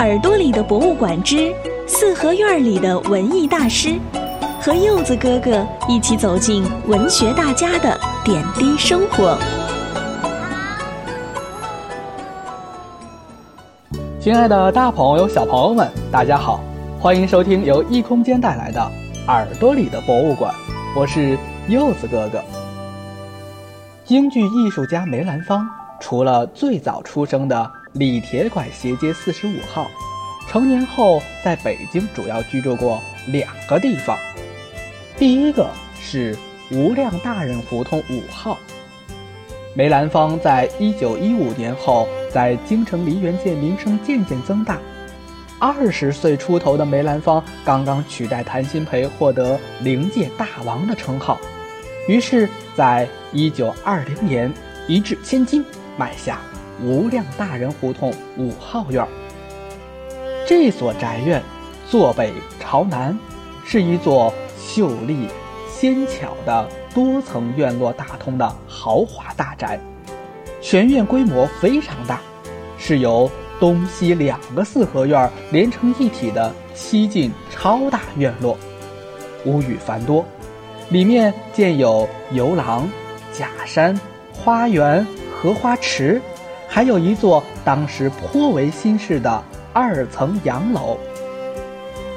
耳朵里的博物馆之四合院里的文艺大师，和柚子哥哥一起走进文学大家的点滴生活。亲爱的，大朋友、小朋友们，大家好，欢迎收听由异空间带来的《耳朵里的博物馆》，我是柚子哥哥。京剧艺术家梅兰芳，除了最早出生的李铁拐斜街四十五号，成年后在北京主要居住过两个地方。第一个是无量大人胡同五号。梅兰芳在一九一五年后。在京城梨园界名声渐渐增大。二十岁出头的梅兰芳刚刚取代谭鑫培获得灵界大王的称号，于是，在一九二零年一掷千金买下无量大人胡同五号院。这所宅院坐北朝南，是一座秀丽纤巧的多层院落大通的豪华大宅。全院规模非常大，是由东西两个四合院连成一体的西进超大院落，屋宇繁多，里面建有游廊、假山、花园、荷花池，还有一座当时颇为新式的二层洋楼。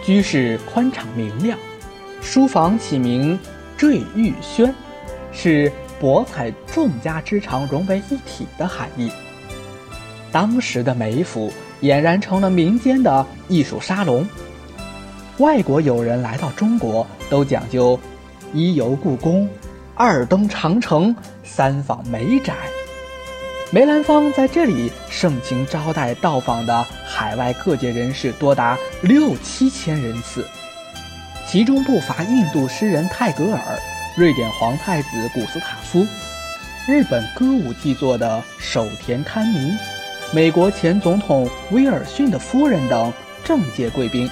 居室宽敞明亮，书房起名坠玉轩，是。博采众家之长融为一体的含义。当时的梅府俨然成了民间的艺术沙龙。外国友人来到中国，都讲究一游故宫，二登长城，三访梅宅。梅兰芳在这里盛情招待到访的海外各界人士多达六七千人次，其中不乏印度诗人泰戈尔。瑞典皇太子古斯塔夫，日本歌舞伎座的守田堪弥，美国前总统威尔逊的夫人等政界贵宾，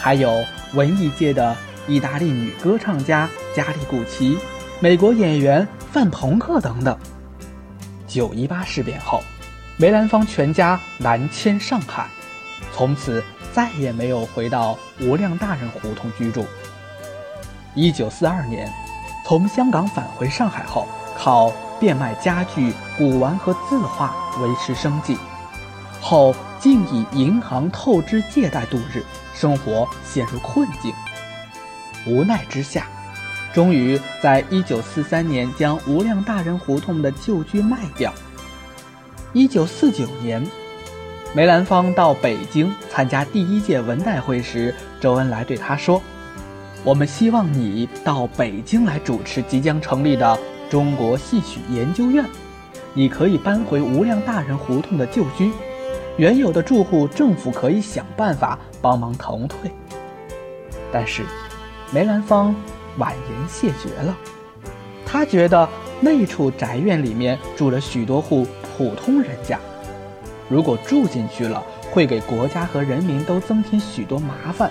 还有文艺界的意大利女歌唱家加利古奇，美国演员范朋克等等。九一八事变后，梅兰芳全家南迁上海，从此再也没有回到无量大人胡同居住。一九四二年。从香港返回上海后，靠变卖家具、古玩和字画维持生计，后竟以银行透支借贷度日，生活陷入困境。无奈之下，终于在1943年将无量大人胡同的旧居卖掉。1949年，梅兰芳到北京参加第一届文代会时，周恩来对他说。我们希望你到北京来主持即将成立的中国戏曲研究院。你可以搬回无量大人胡同的旧居，原有的住户政府可以想办法帮忙腾退。但是，梅兰芳婉言谢绝了。他觉得那处宅院里面住了许多户普通人家，如果住进去了，会给国家和人民都增添许多麻烦。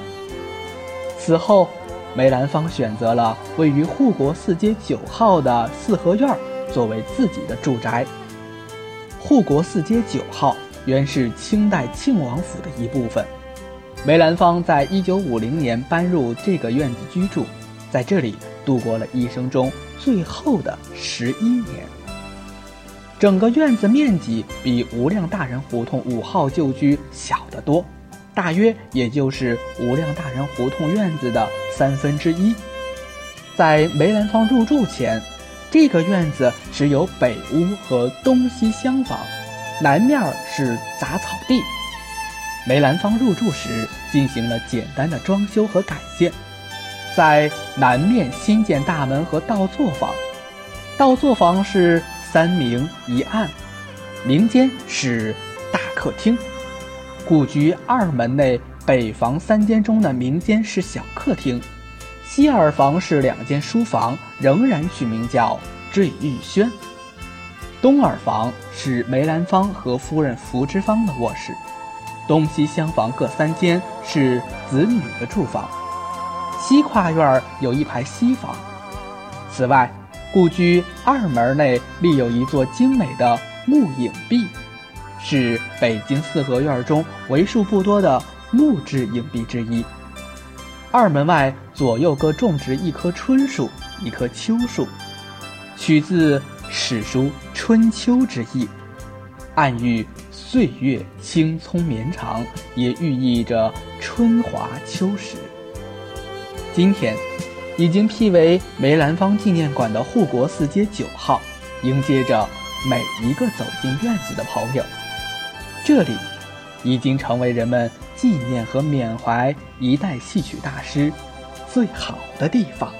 此后。梅兰芳选择了位于护国寺街九号的四合院作为自己的住宅。护国寺街九号原是清代庆王府的一部分，梅兰芳在一九五零年搬入这个院子居住，在这里度过了一生中最后的十一年。整个院子面积比无量大人胡同五号旧居小得多。大约也就是无量大人胡同院子的三分之一。在梅兰芳入住前，这个院子只有北屋和东西厢房，南面是杂草地。梅兰芳入住时进行了简单的装修和改建，在南面新建大门和倒座房，倒座房是三明一暗，明间是大客厅。故居二门内北房三间中的明间是小客厅，西耳房是两间书房，仍然取名叫坠玉轩。东耳房是梅兰芳和夫人福芝芳的卧室，东西厢房各三间是子女的住房，西跨院有一排西房。此外，故居二门内立有一座精美的木影壁。是北京四合院中为数不多的木质影壁之一。二门外左右各种植一棵春树，一棵秋树，取自史书《春秋》之意，暗喻岁月青葱绵长，也寓意着春华秋实。今天，已经辟为梅兰芳纪念馆的护国寺街九号，迎接着每一个走进院子的朋友。这里，已经成为人们纪念和缅怀一代戏曲大师最好的地方。